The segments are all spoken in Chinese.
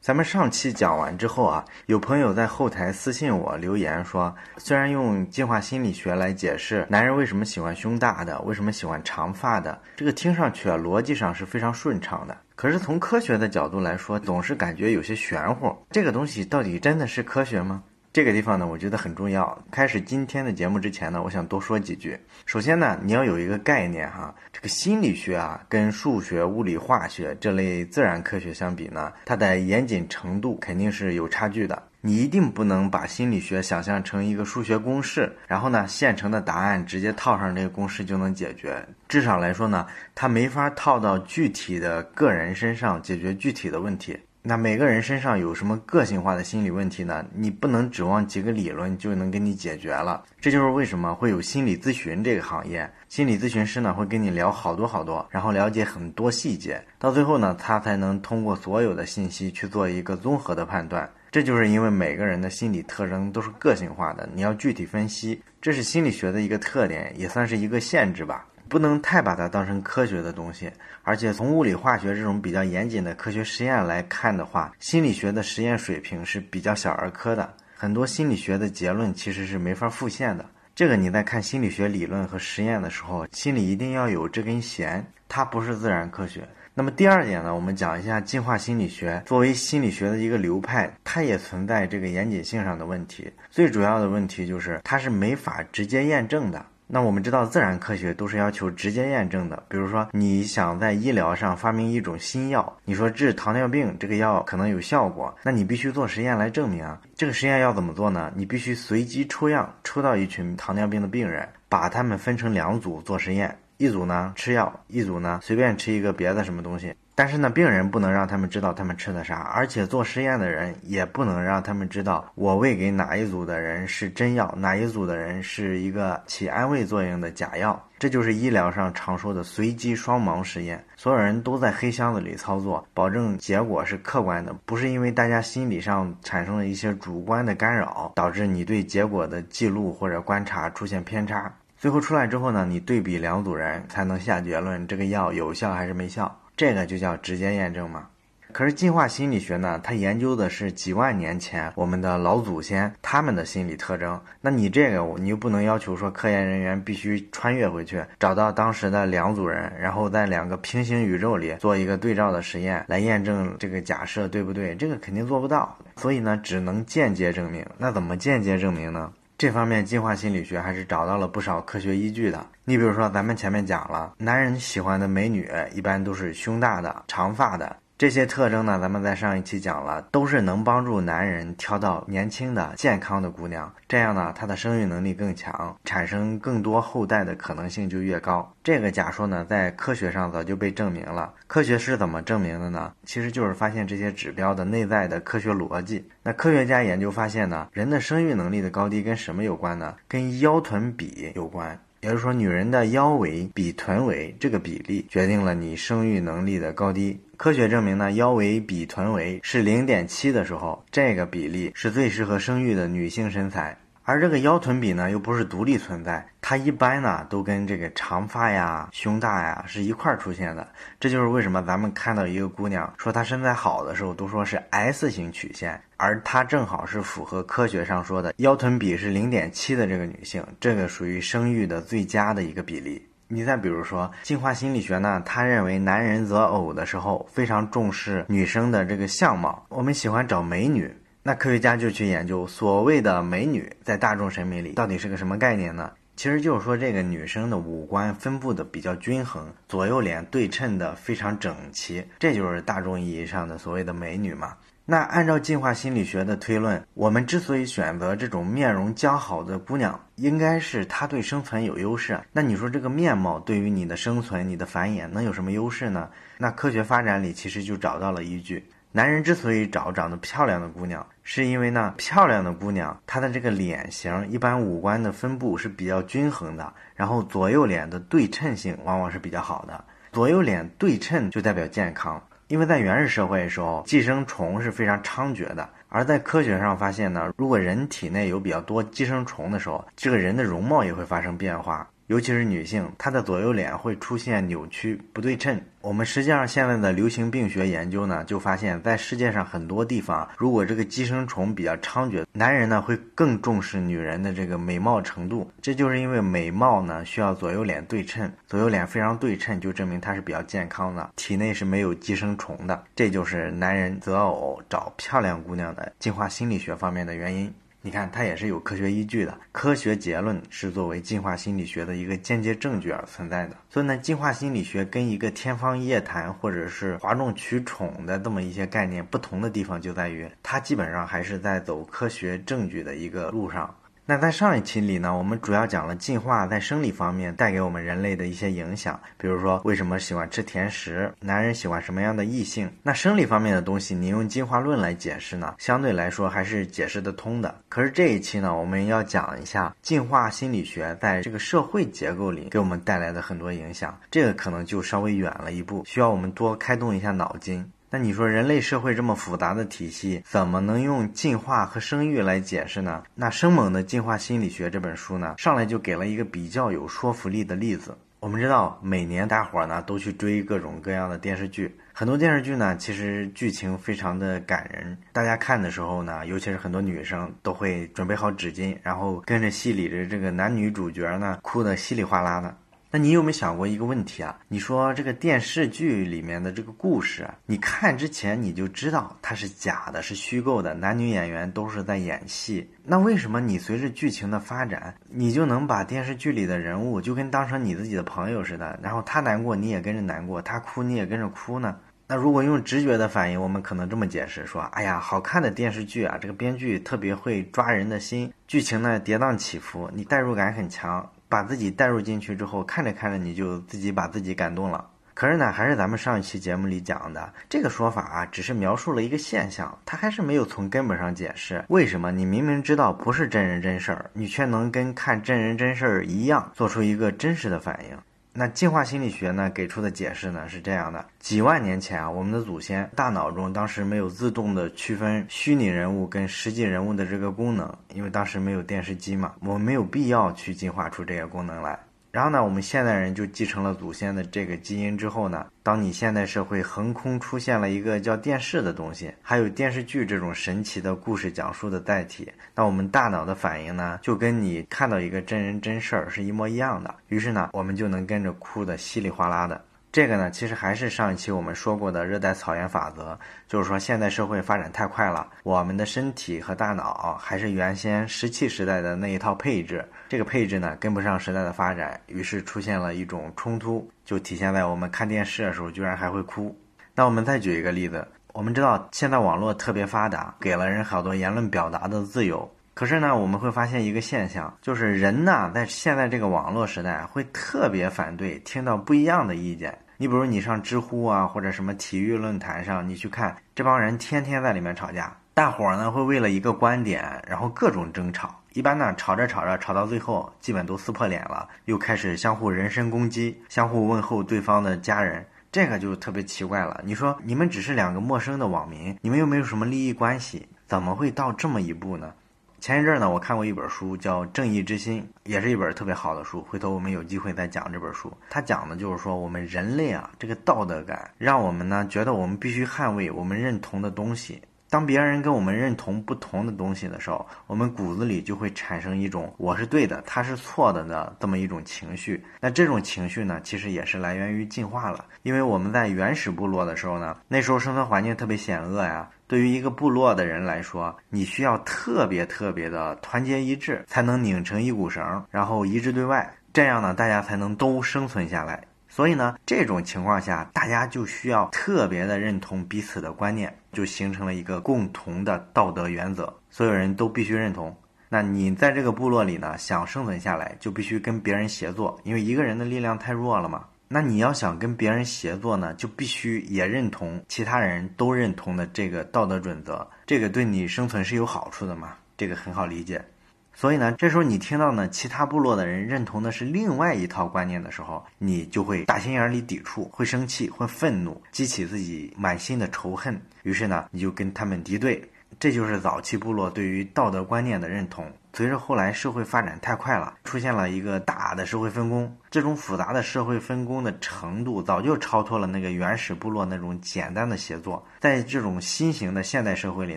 咱们上期讲完之后啊，有朋友在后台私信我留言说，虽然用进化心理学来解释男人为什么喜欢胸大的，为什么喜欢长发的，这个听上去啊逻辑上是非常顺畅的，可是从科学的角度来说，总是感觉有些玄乎。这个东西到底真的是科学吗？这个地方呢，我觉得很重要。开始今天的节目之前呢，我想多说几句。首先呢，你要有一个概念哈，这个心理学啊，跟数学、物理、化学这类自然科学相比呢，它的严谨程度肯定是有差距的。你一定不能把心理学想象成一个数学公式，然后呢，现成的答案直接套上这个公式就能解决。至少来说呢，它没法套到具体的个人身上解决具体的问题。那每个人身上有什么个性化的心理问题呢？你不能指望几个理论就能给你解决了。这就是为什么会有心理咨询这个行业。心理咨询师呢会跟你聊好多好多，然后了解很多细节，到最后呢，他才能通过所有的信息去做一个综合的判断。这就是因为每个人的心理特征都是个性化的，你要具体分析，这是心理学的一个特点，也算是一个限制吧。不能太把它当成科学的东西，而且从物理化学这种比较严谨的科学实验来看的话，心理学的实验水平是比较小儿科的，很多心理学的结论其实是没法复现的。这个你在看心理学理论和实验的时候，心里一定要有这根弦，它不是自然科学。那么第二点呢，我们讲一下进化心理学作为心理学的一个流派，它也存在这个严谨性上的问题。最主要的问题就是它是没法直接验证的。那我们知道，自然科学都是要求直接验证的。比如说，你想在医疗上发明一种新药，你说治糖尿病这个药可能有效果，那你必须做实验来证明啊。这个实验要怎么做呢？你必须随机抽样，抽到一群糖尿病的病人，把他们分成两组做实验，一组呢吃药，一组呢随便吃一个别的什么东西。但是呢，病人不能让他们知道他们吃的啥，而且做实验的人也不能让他们知道我喂给哪一组的人是真药，哪一组的人是一个起安慰作用的假药。这就是医疗上常说的随机双盲实验，所有人都在黑箱子里操作，保证结果是客观的，不是因为大家心理上产生了一些主观的干扰，导致你对结果的记录或者观察出现偏差。最后出来之后呢，你对比两组人才能下结论，这个药有效还是没效。这个就叫直接验证嘛。可是进化心理学呢，它研究的是几万年前我们的老祖先他们的心理特征。那你这个你又不能要求说科研人员必须穿越回去，找到当时的两组人，然后在两个平行宇宙里做一个对照的实验来验证这个假设对不对？这个肯定做不到。所以呢，只能间接证明。那怎么间接证明呢？这方面进化心理学还是找到了不少科学依据的。你比如说，咱们前面讲了，男人喜欢的美女一般都是胸大的、长发的。这些特征呢，咱们在上一期讲了，都是能帮助男人挑到年轻的、健康的姑娘。这样呢，他的生育能力更强，产生更多后代的可能性就越高。这个假说呢，在科学上早就被证明了。科学是怎么证明的呢？其实就是发现这些指标的内在的科学逻辑。那科学家研究发现呢，人的生育能力的高低跟什么有关呢？跟腰臀比有关。也就是说，女人的腰围比臀围这个比例决定了你生育能力的高低。科学证明呢，腰围比臀围是零点七的时候，这个比例是最适合生育的女性身材。而这个腰臀比呢，又不是独立存在，它一般呢都跟这个长发呀、胸大呀是一块儿出现的。这就是为什么咱们看到一个姑娘说她身材好的时候，都说是 S 型曲线，而她正好是符合科学上说的腰臀比是零点七的这个女性，这个属于生育的最佳的一个比例。你再比如说，进化心理学呢，他认为男人择偶的时候非常重视女生的这个相貌，我们喜欢找美女。那科学家就去研究所谓的美女在大众审美里到底是个什么概念呢？其实就是说这个女生的五官分布的比较均衡，左右脸对称的非常整齐，这就是大众意义上的所谓的美女嘛。那按照进化心理学的推论，我们之所以选择这种面容姣好的姑娘，应该是她对生存有优势。那你说这个面貌对于你的生存、你的繁衍能有什么优势呢？那科学发展里其实就找到了依据。男人之所以找长得漂亮的姑娘，是因为呢，漂亮的姑娘她的这个脸型一般五官的分布是比较均衡的，然后左右脸的对称性往往是比较好的。左右脸对称就代表健康，因为在原始社会的时候，寄生虫是非常猖獗的。而在科学上发现呢，如果人体内有比较多寄生虫的时候，这个人的容貌也会发生变化。尤其是女性，她的左右脸会出现扭曲不对称。我们实际上现在的流行病学研究呢，就发现，在世界上很多地方，如果这个寄生虫比较猖獗，男人呢会更重视女人的这个美貌程度。这就是因为美貌呢需要左右脸对称，左右脸非常对称，就证明他是比较健康的，体内是没有寄生虫的。这就是男人择偶找漂亮姑娘的进化心理学方面的原因。你看，它也是有科学依据的，科学结论是作为进化心理学的一个间接证据而存在的。所以呢，进化心理学跟一个天方夜谭或者是哗众取宠的这么一些概念不同的地方，就在于它基本上还是在走科学证据的一个路上。那在上一期里呢，我们主要讲了进化在生理方面带给我们人类的一些影响，比如说为什么喜欢吃甜食，男人喜欢什么样的异性。那生理方面的东西，你用进化论来解释呢，相对来说还是解释得通的。可是这一期呢，我们要讲一下进化心理学在这个社会结构里给我们带来的很多影响，这个可能就稍微远了一步，需要我们多开动一下脑筋。那你说人类社会这么复杂的体系，怎么能用进化和生育来解释呢？那生猛的进化心理学这本书呢，上来就给了一个比较有说服力的例子。我们知道，每年大伙儿呢都去追各种各样的电视剧，很多电视剧呢其实剧情非常的感人，大家看的时候呢，尤其是很多女生都会准备好纸巾，然后跟着戏里的这个男女主角呢哭得稀里哗啦的。那你有没有想过一个问题啊？你说这个电视剧里面的这个故事，你看之前你就知道它是假的，是虚构的，男女演员都是在演戏。那为什么你随着剧情的发展，你就能把电视剧里的人物就跟当成你自己的朋友似的？然后他难过你也跟着难过，他哭你也跟着哭呢？那如果用直觉的反应，我们可能这么解释说：哎呀，好看的电视剧啊，这个编剧特别会抓人的心，剧情呢跌宕起伏，你代入感很强。把自己带入进去之后，看着看着你就自己把自己感动了。可是呢，还是咱们上一期节目里讲的这个说法啊，只是描述了一个现象，它还是没有从根本上解释为什么你明明知道不是真人真事儿，你却能跟看真人真事儿一样，做出一个真实的反应。那进化心理学呢给出的解释呢是这样的：几万年前啊，我们的祖先大脑中当时没有自动的区分虚拟人物跟实际人物的这个功能，因为当时没有电视机嘛，我们没有必要去进化出这些功能来。然后呢，我们现代人就继承了祖先的这个基因之后呢，当你现代社会横空出现了一个叫电视的东西，还有电视剧这种神奇的故事讲述的载体，那我们大脑的反应呢，就跟你看到一个真人真事儿是一模一样的。于是呢，我们就能跟着哭的稀里哗啦的。这个呢，其实还是上一期我们说过的热带草原法则，就是说现代社会发展太快了，我们的身体和大脑还是原先石器时代的那一套配置，这个配置呢跟不上时代的发展，于是出现了一种冲突，就体现在我们看电视的时候居然还会哭。那我们再举一个例子，我们知道现在网络特别发达，给了人好多言论表达的自由。可是呢，我们会发现一个现象，就是人呢，在现在这个网络时代，会特别反对听到不一样的意见。你比如你上知乎啊，或者什么体育论坛上，你去看这帮人天天在里面吵架，大伙儿呢会为了一个观点，然后各种争吵。一般呢，吵着吵着，吵到最后，基本都撕破脸了，又开始相互人身攻击，相互问候对方的家人，这个就特别奇怪了。你说你们只是两个陌生的网民，你们又没有什么利益关系，怎么会到这么一步呢？前一阵呢，我看过一本书，叫《正义之心》，也是一本特别好的书。回头我们有机会再讲这本书。它讲的就是说，我们人类啊，这个道德感，让我们呢觉得我们必须捍卫我们认同的东西。当别人跟我们认同不同的东西的时候，我们骨子里就会产生一种我是对的，他是错的的这么一种情绪。那这种情绪呢，其实也是来源于进化了。因为我们在原始部落的时候呢，那时候生存环境特别险恶呀。对于一个部落的人来说，你需要特别特别的团结一致，才能拧成一股绳，然后一致对外，这样呢，大家才能都生存下来。所以呢，这种情况下，大家就需要特别的认同彼此的观念，就形成了一个共同的道德原则，所有人都必须认同。那你在这个部落里呢，想生存下来，就必须跟别人协作，因为一个人的力量太弱了嘛。那你要想跟别人协作呢，就必须也认同其他人都认同的这个道德准则，这个对你生存是有好处的嘛？这个很好理解。所以呢，这时候你听到呢，其他部落的人认同的是另外一套观念的时候，你就会打心眼里抵触，会生气，会愤怒，激起自己满心的仇恨。于是呢，你就跟他们敌对。这就是早期部落对于道德观念的认同。随着后来社会发展太快了，出现了一个大的社会分工。这种复杂的社会分工的程度，早就超脱了那个原始部落那种简单的协作。在这种新型的现代社会里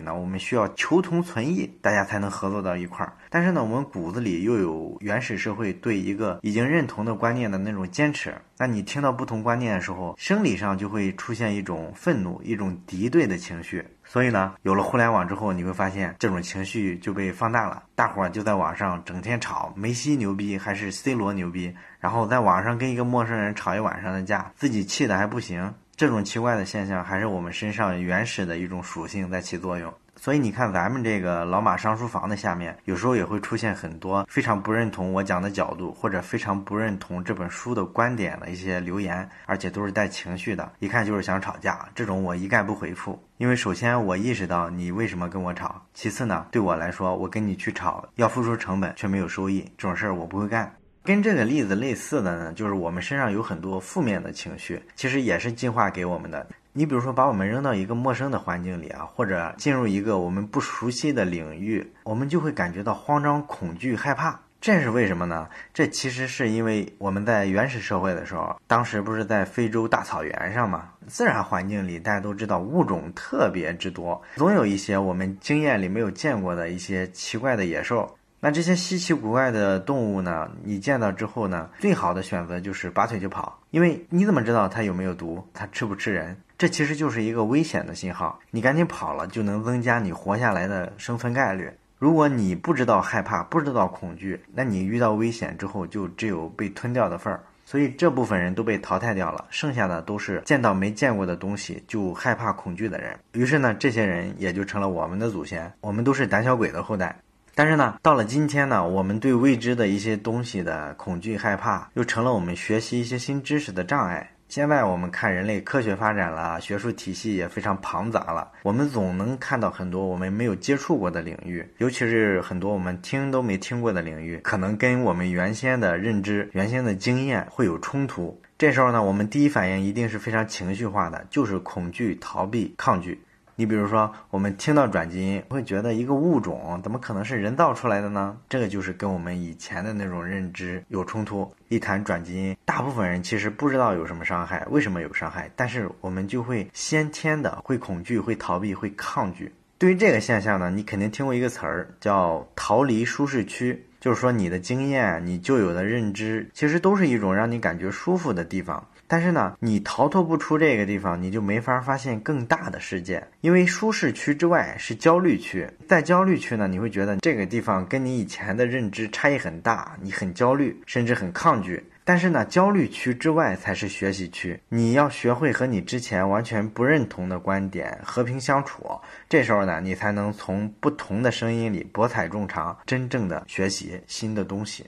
呢，我们需要求同存异，大家才能合作到一块儿。但是呢，我们骨子里又有原始社会对一个已经认同的观念的那种坚持。那你听到不同观念的时候，生理上就会出现一种愤怒、一种敌对的情绪。所以呢，有了互联网之后，你会发现这种情绪就被放大了。大伙儿就在网上整天吵梅西牛逼还是 C 罗牛逼，然后在网上跟一个陌生人吵一晚上的架，自己气的还不行。这种奇怪的现象，还是我们身上原始的一种属性在起作用。所以你看，咱们这个老马上书房的下面，有时候也会出现很多非常不认同我讲的角度，或者非常不认同这本书的观点的一些留言，而且都是带情绪的，一看就是想吵架。这种我一概不回复，因为首先我意识到你为什么跟我吵，其次呢，对我来说，我跟你去吵要付出成本却没有收益，这种事儿我不会干。跟这个例子类似的呢，就是我们身上有很多负面的情绪，其实也是进化给我们的。你比如说，把我们扔到一个陌生的环境里啊，或者进入一个我们不熟悉的领域，我们就会感觉到慌张、恐惧、害怕。这是为什么呢？这其实是因为我们在原始社会的时候，当时不是在非洲大草原上嘛，自然环境里大家都知道物种特别之多，总有一些我们经验里没有见过的一些奇怪的野兽。那这些稀奇古怪的动物呢？你见到之后呢，最好的选择就是拔腿就跑，因为你怎么知道它有没有毒？它吃不吃人？这其实就是一个危险的信号，你赶紧跑了，就能增加你活下来的生存概率。如果你不知道害怕，不知道恐惧，那你遇到危险之后就只有被吞掉的份儿。所以这部分人都被淘汰掉了，剩下的都是见到没见过的东西就害怕恐惧的人。于是呢，这些人也就成了我们的祖先，我们都是胆小鬼的后代。但是呢，到了今天呢，我们对未知的一些东西的恐惧害怕，又成了我们学习一些新知识的障碍。现在我们看人类科学发展了，学术体系也非常庞杂了，我们总能看到很多我们没有接触过的领域，尤其是很多我们听都没听过的领域，可能跟我们原先的认知、原先的经验会有冲突。这时候呢，我们第一反应一定是非常情绪化的，就是恐惧、逃避、抗拒。你比如说，我们听到转基因，会觉得一个物种怎么可能是人造出来的呢？这个就是跟我们以前的那种认知有冲突。一谈转基因，大部分人其实不知道有什么伤害，为什么有伤害，但是我们就会先天的会恐惧、会逃避、会抗拒。对于这个现象呢，你肯定听过一个词儿叫“逃离舒适区”，就是说你的经验、你旧有的认知，其实都是一种让你感觉舒服的地方。但是呢，你逃脱不出这个地方，你就没法发现更大的世界。因为舒适区之外是焦虑区，在焦虑区呢，你会觉得这个地方跟你以前的认知差异很大，你很焦虑，甚至很抗拒。但是呢，焦虑区之外才是学习区，你要学会和你之前完全不认同的观点和平相处。这时候呢，你才能从不同的声音里博采众长，真正的学习新的东西。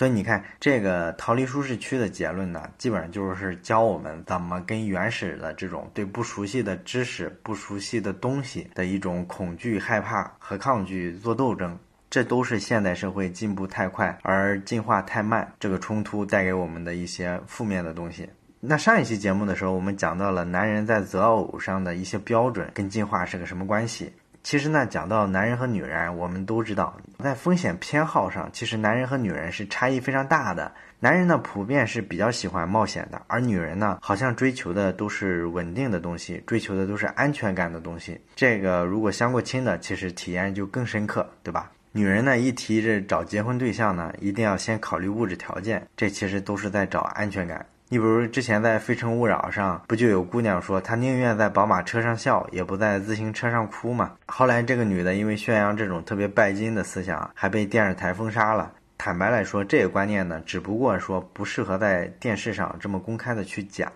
所以你看，这个逃离舒适区的结论呢，基本上就是教我们怎么跟原始的这种对不熟悉的知识、不熟悉的东西的一种恐惧、害怕和抗拒做斗争。这都是现代社会进步太快而进化太慢这个冲突带给我们的一些负面的东西。那上一期节目的时候，我们讲到了男人在择偶上的一些标准跟进化是个什么关系。其实呢，讲到男人和女人，我们都知道，在风险偏好上，其实男人和女人是差异非常大的。男人呢，普遍是比较喜欢冒险的，而女人呢，好像追求的都是稳定的东西，追求的都是安全感的东西。这个如果相过亲的，其实体验就更深刻，对吧？女人呢，一提这找结婚对象呢，一定要先考虑物质条件，这其实都是在找安全感。你比如之前在《非诚勿扰》上，不就有姑娘说她宁愿在宝马车上笑，也不在自行车上哭嘛？后来这个女的因为宣扬这种特别拜金的思想，还被电视台封杀了。坦白来说，这个观念呢，只不过说不适合在电视上这么公开的去讲。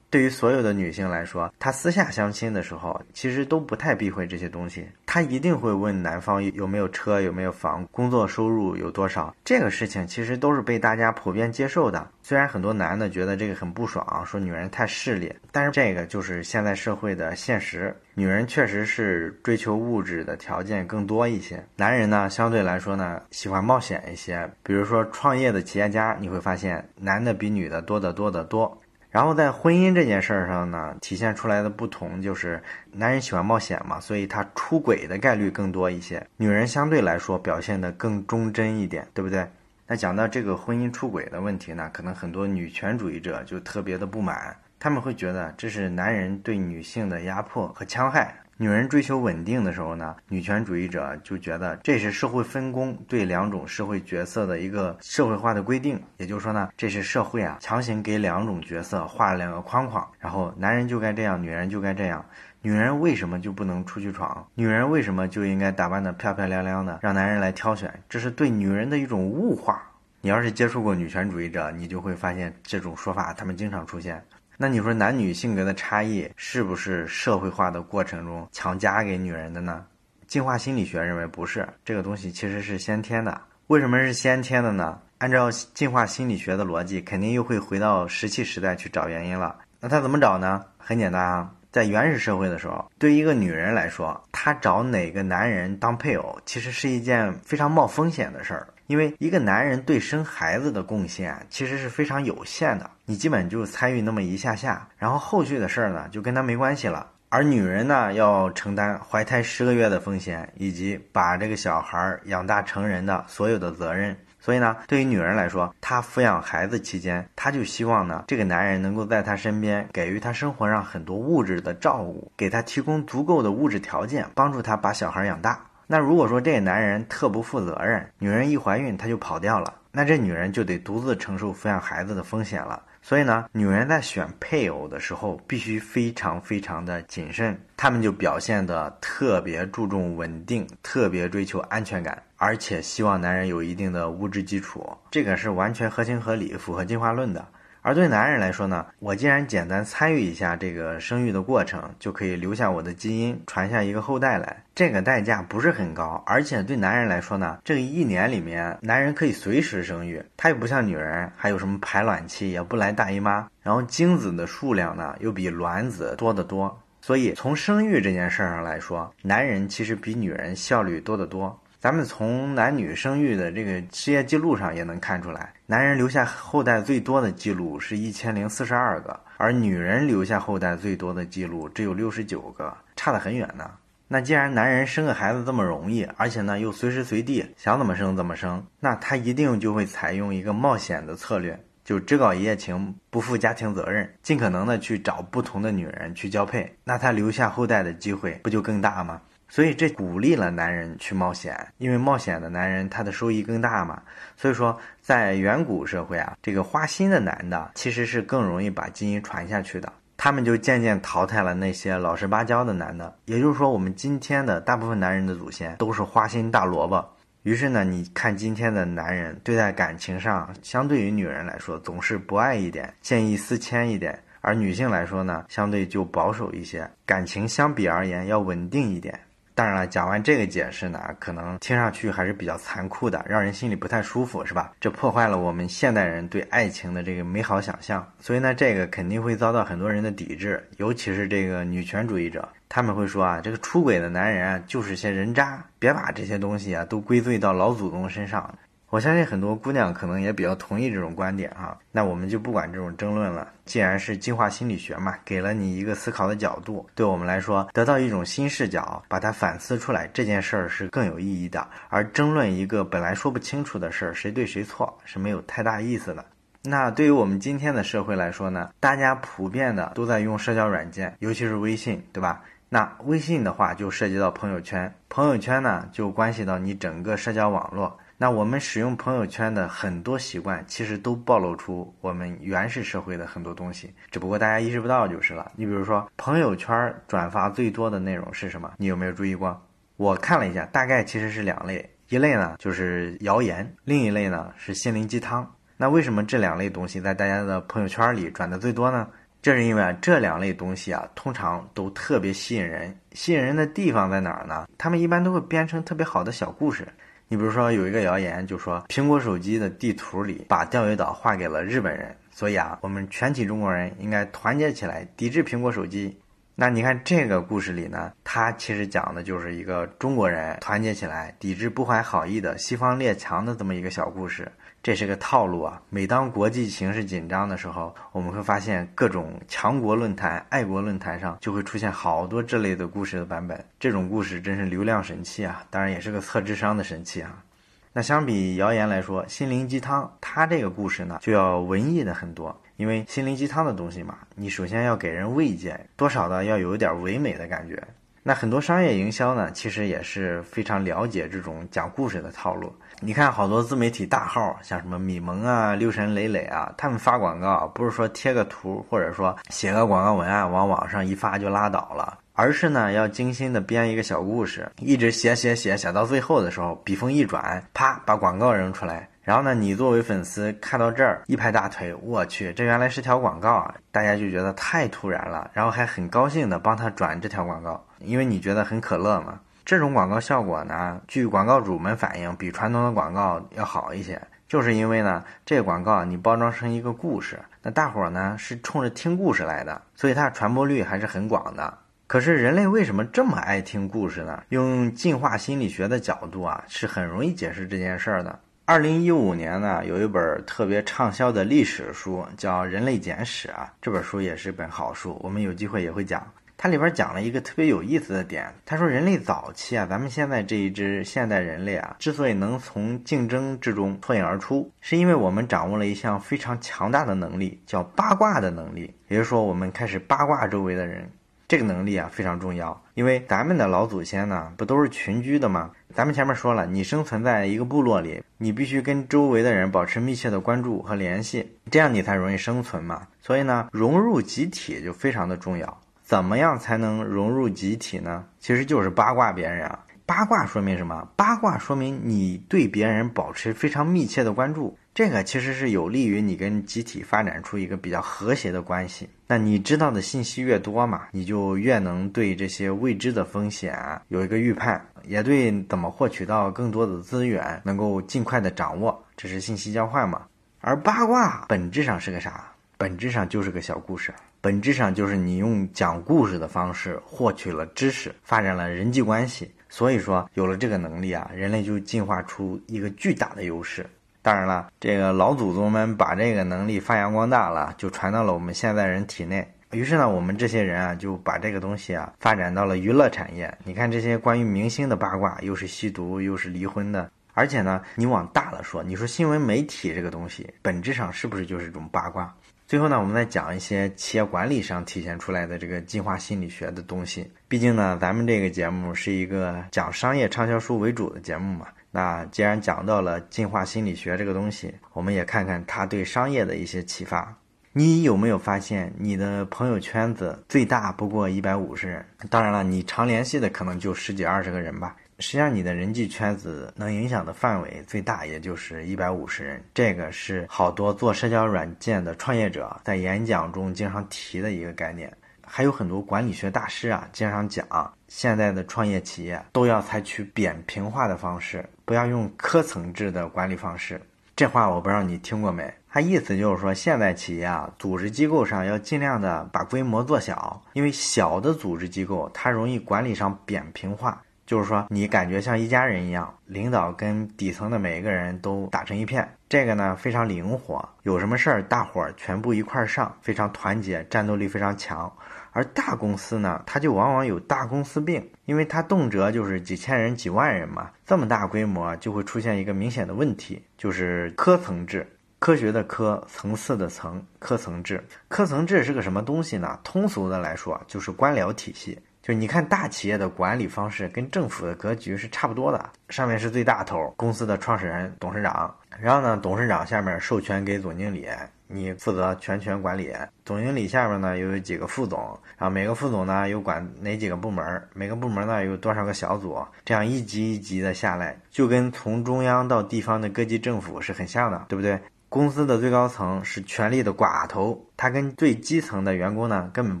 对于所有的女性来说，她私下相亲的时候，其实都不太避讳这些东西。她一定会问男方有没有车、有没有房、工作收入有多少。这个事情其实都是被大家普遍接受的。虽然很多男的觉得这个很不爽，说女人太势利，但是这个就是现在社会的现实。女人确实是追求物质的条件更多一些，男人呢相对来说呢喜欢冒险一些。比如说创业的企业家，你会发现男的比女的多得多得多。然后在婚姻这件事儿上呢，体现出来的不同就是男人喜欢冒险嘛，所以他出轨的概率更多一些。女人相对来说表现的更忠贞一点，对不对？那讲到这个婚姻出轨的问题呢，可能很多女权主义者就特别的不满，他们会觉得这是男人对女性的压迫和戕害。女人追求稳定的时候呢，女权主义者就觉得这是社会分工对两种社会角色的一个社会化的规定，也就是说呢，这是社会啊强行给两种角色画了两个框框，然后男人就该这样，女人就该这样。女人为什么就不能出去闯？女人为什么就应该打扮得漂漂亮亮的，让男人来挑选？这是对女人的一种物化。你要是接触过女权主义者，你就会发现这种说法他们经常出现。那你说男女性格的差异是不是社会化的过程中强加给女人的呢？进化心理学认为不是，这个东西其实是先天的。为什么是先天的呢？按照进化心理学的逻辑，肯定又会回到石器时代去找原因了。那他怎么找呢？很简单啊，在原始社会的时候，对于一个女人来说，她找哪个男人当配偶，其实是一件非常冒风险的事儿。因为一个男人对生孩子的贡献其实是非常有限的，你基本就参与那么一下下，然后后续的事儿呢就跟他没关系了。而女人呢要承担怀胎十个月的风险，以及把这个小孩养大成人的所有的责任。所以呢，对于女人来说，她抚养孩子期间，她就希望呢这个男人能够在她身边，给予她生活上很多物质的照顾，给她提供足够的物质条件，帮助她把小孩养大。那如果说这个男人特不负责任，女人一怀孕他就跑掉了，那这女人就得独自承受抚养孩子的风险了。所以呢，女人在选配偶的时候必须非常非常的谨慎，他们就表现的特别注重稳定，特别追求安全感，而且希望男人有一定的物质基础，这个是完全合情合理、符合进化论的。而对男人来说呢，我既然简单参与一下这个生育的过程，就可以留下我的基因，传下一个后代来，这个代价不是很高。而且对男人来说呢，这一年里面，男人可以随时生育，他又不像女人，还有什么排卵期，也不来大姨妈，然后精子的数量呢又比卵子多得多。所以从生育这件事上来说，男人其实比女人效率多得多。咱们从男女生育的这个事业记录上也能看出来，男人留下后代最多的记录是一千零四十二个，而女人留下后代最多的记录只有六十九个，差得很远呢。那既然男人生个孩子这么容易，而且呢又随时随地想怎么生怎么生，那他一定就会采用一个冒险的策略，就只搞一夜情，不负家庭责任，尽可能的去找不同的女人去交配，那他留下后代的机会不就更大吗？所以这鼓励了男人去冒险，因为冒险的男人他的收益更大嘛。所以说，在远古社会啊，这个花心的男的其实是更容易把基因传下去的。他们就渐渐淘汰了那些老实巴交的男的。也就是说，我们今天的大部分男人的祖先都是花心大萝卜。于是呢，你看今天的男人对待感情上，相对于女人来说总是不爱一点，见异思迁一点；而女性来说呢，相对就保守一些，感情相比而言要稳定一点。当然了，讲完这个解释呢，可能听上去还是比较残酷的，让人心里不太舒服，是吧？这破坏了我们现代人对爱情的这个美好想象，所以呢，这个肯定会遭到很多人的抵制，尤其是这个女权主义者，他们会说啊，这个出轨的男人啊，就是些人渣，别把这些东西啊都归罪到老祖宗身上。我相信很多姑娘可能也比较同意这种观点哈，那我们就不管这种争论了。既然是进化心理学嘛，给了你一个思考的角度，对我们来说得到一种新视角，把它反思出来，这件事儿是更有意义的。而争论一个本来说不清楚的事儿，谁对谁错是没有太大意思的。那对于我们今天的社会来说呢，大家普遍的都在用社交软件，尤其是微信，对吧？那微信的话就涉及到朋友圈，朋友圈呢就关系到你整个社交网络。那我们使用朋友圈的很多习惯，其实都暴露出我们原始社会的很多东西，只不过大家意识不到就是了。你比如说，朋友圈转发最多的内容是什么？你有没有注意过？我看了一下，大概其实是两类，一类呢就是谣言，另一类呢是心灵鸡汤。那为什么这两类东西在大家的朋友圈里转的最多呢？这是因为啊，这两类东西啊，通常都特别吸引人。吸引人的地方在哪儿呢？他们一般都会编成特别好的小故事。你比如说有一个谣言，就说苹果手机的地图里把钓鱼岛划给了日本人，所以啊，我们全体中国人应该团结起来抵制苹果手机。那你看这个故事里呢，它其实讲的就是一个中国人团结起来抵制不怀好意的西方列强的这么一个小故事。这是个套路啊！每当国际形势紧张的时候，我们会发现各种强国论坛、爱国论坛上就会出现好多这类的故事的版本。这种故事真是流量神器啊！当然也是个测智商的神器啊。那相比谣言来说，心灵鸡汤它这个故事呢就要文艺的很多。因为心灵鸡汤的东西嘛，你首先要给人慰藉，多少的要有一点唯美的感觉。那很多商业营销呢，其实也是非常了解这种讲故事的套路。你看好多自媒体大号，像什么米蒙啊、六神磊磊啊，他们发广告不是说贴个图，或者说写个广告文案往网上一发就拉倒了，而是呢要精心的编一个小故事，一直写写写写到最后的时候，笔锋一转，啪把广告扔出来。然后呢，你作为粉丝看到这儿一拍大腿，我去，这原来是条广告啊！大家就觉得太突然了，然后还很高兴的帮他转这条广告，因为你觉得很可乐嘛。这种广告效果呢，据广告主们反映，比传统的广告要好一些，就是因为呢，这个广告你包装成一个故事，那大伙儿呢是冲着听故事来的，所以它传播率还是很广的。可是人类为什么这么爱听故事呢？用进化心理学的角度啊，是很容易解释这件事儿的。二零一五年呢，有一本特别畅销的历史书，叫《人类简史》啊。这本书也是本好书，我们有机会也会讲。它里边讲了一个特别有意思的点，他说人类早期啊，咱们现在这一支现代人类啊，之所以能从竞争之中脱颖而出，是因为我们掌握了一项非常强大的能力，叫八卦的能力。也就是说，我们开始八卦周围的人。这个能力啊非常重要，因为咱们的老祖先呢不都是群居的吗？咱们前面说了，你生存在一个部落里，你必须跟周围的人保持密切的关注和联系，这样你才容易生存嘛。所以呢，融入集体就非常的重要。怎么样才能融入集体呢？其实就是八卦别人啊。八卦说明什么？八卦说明你对别人保持非常密切的关注。这个其实是有利于你跟集体发展出一个比较和谐的关系。那你知道的信息越多嘛，你就越能对这些未知的风险有一个预判，也对怎么获取到更多的资源能够尽快的掌握。这是信息交换嘛。而八卦本质上是个啥？本质上就是个小故事，本质上就是你用讲故事的方式获取了知识，发展了人际关系。所以说，有了这个能力啊，人类就进化出一个巨大的优势。当然了，这个老祖宗们把这个能力发扬光大了，就传到了我们现在人体内。于是呢，我们这些人啊，就把这个东西啊发展到了娱乐产业。你看这些关于明星的八卦，又是吸毒，又是离婚的。而且呢，你往大了说，你说新闻媒体这个东西，本质上是不是就是一种八卦？最后呢，我们再讲一些企业管理上体现出来的这个进化心理学的东西。毕竟呢，咱们这个节目是一个讲商业畅销书为主的节目嘛。那既然讲到了进化心理学这个东西，我们也看看它对商业的一些启发。你有没有发现，你的朋友圈子最大不过一百五十人？当然了，你常联系的可能就十几二十个人吧。实际上，你的人际圈子能影响的范围最大也就是一百五十人。这个是好多做社交软件的创业者在演讲中经常提的一个概念。还有很多管理学大师啊，经常讲，现在的创业企业都要采取扁平化的方式，不要用科层制的管理方式。这话我不知道你听过没？他意思就是说，现在企业啊，组织机构上要尽量的把规模做小，因为小的组织机构它容易管理上扁平化，就是说你感觉像一家人一样，领导跟底层的每一个人都打成一片。这个呢非常灵活，有什么事儿大伙儿全部一块儿上，非常团结，战斗力非常强。而大公司呢，它就往往有大公司病，因为它动辄就是几千人、几万人嘛，这么大规模就会出现一个明显的问题，就是科层制。科学的科，层次的层，科层制。科层制是个什么东西呢？通俗的来说，就是官僚体系。就你看大企业的管理方式跟政府的格局是差不多的，上面是最大头，公司的创始人、董事长，然后呢，董事长下面授权给总经理。你负责全权管理，总经理下面呢又有几个副总，然后每个副总呢又管哪几个部门，每个部门呢有多少个小组，这样一级一级的下来，就跟从中央到地方的各级政府是很像的，对不对？公司的最高层是权力的寡头，他跟最基层的员工呢根本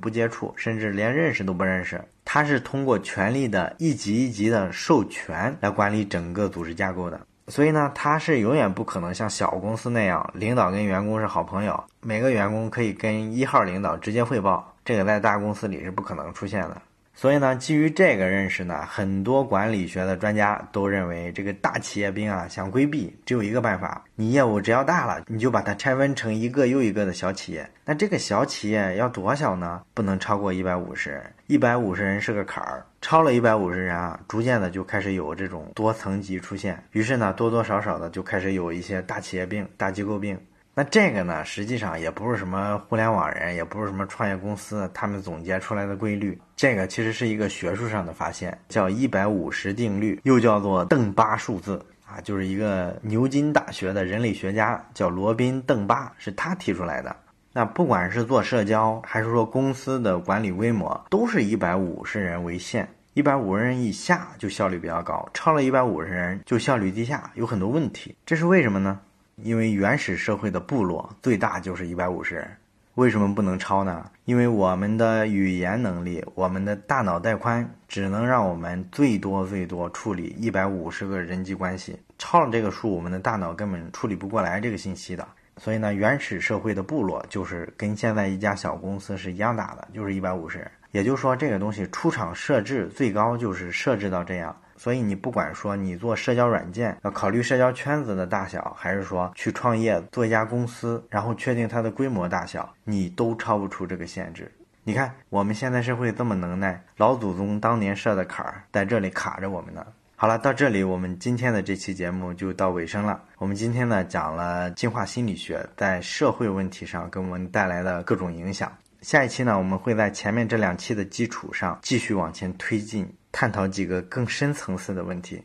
不接触，甚至连认识都不认识，他是通过权力的一级一级的授权来管理整个组织架构的。所以呢，他是永远不可能像小公司那样，领导跟员工是好朋友，每个员工可以跟一号领导直接汇报，这个在大公司里是不可能出现的。所以呢，基于这个认识呢，很多管理学的专家都认为，这个大企业兵啊，想规避只有一个办法：你业务只要大了，你就把它拆分成一个又一个的小企业。那这个小企业要多小呢？不能超过一百五十人，一百五十人是个坎儿，超了一百五十人啊，逐渐的就开始有这种多层级出现。于是呢，多多少少的就开始有一些大企业病、大机构病。那这个呢，实际上也不是什么互联网人，也不是什么创业公司他们总结出来的规律。这个其实是一个学术上的发现，叫一百五十定律，又叫做邓巴数字啊，就是一个牛津大学的人类学家叫罗宾·邓巴，是他提出来的。那不管是做社交，还是说公司的管理规模，都是一百五十人为限，一百五十人以下就效率比较高，超了一百五十人就效率低下，有很多问题。这是为什么呢？因为原始社会的部落最大就是一百五十人，为什么不能超呢？因为我们的语言能力，我们的大脑带宽只能让我们最多最多处理一百五十个人际关系，超了这个数，我们的大脑根本处理不过来这个信息的。所以呢，原始社会的部落就是跟现在一家小公司是一样大的，就是一百五十人。也就是说，这个东西出厂设置最高就是设置到这样。所以你不管说你做社交软件要考虑社交圈子的大小，还是说去创业做一家公司，然后确定它的规模大小，你都超不出这个限制。你看我们现在社会这么能耐，老祖宗当年设的坎儿在这里卡着我们呢。好了，到这里我们今天的这期节目就到尾声了。我们今天呢讲了进化心理学在社会问题上给我们带来的各种影响。下一期呢，我们会在前面这两期的基础上继续往前推进。探讨几个更深层次的问题。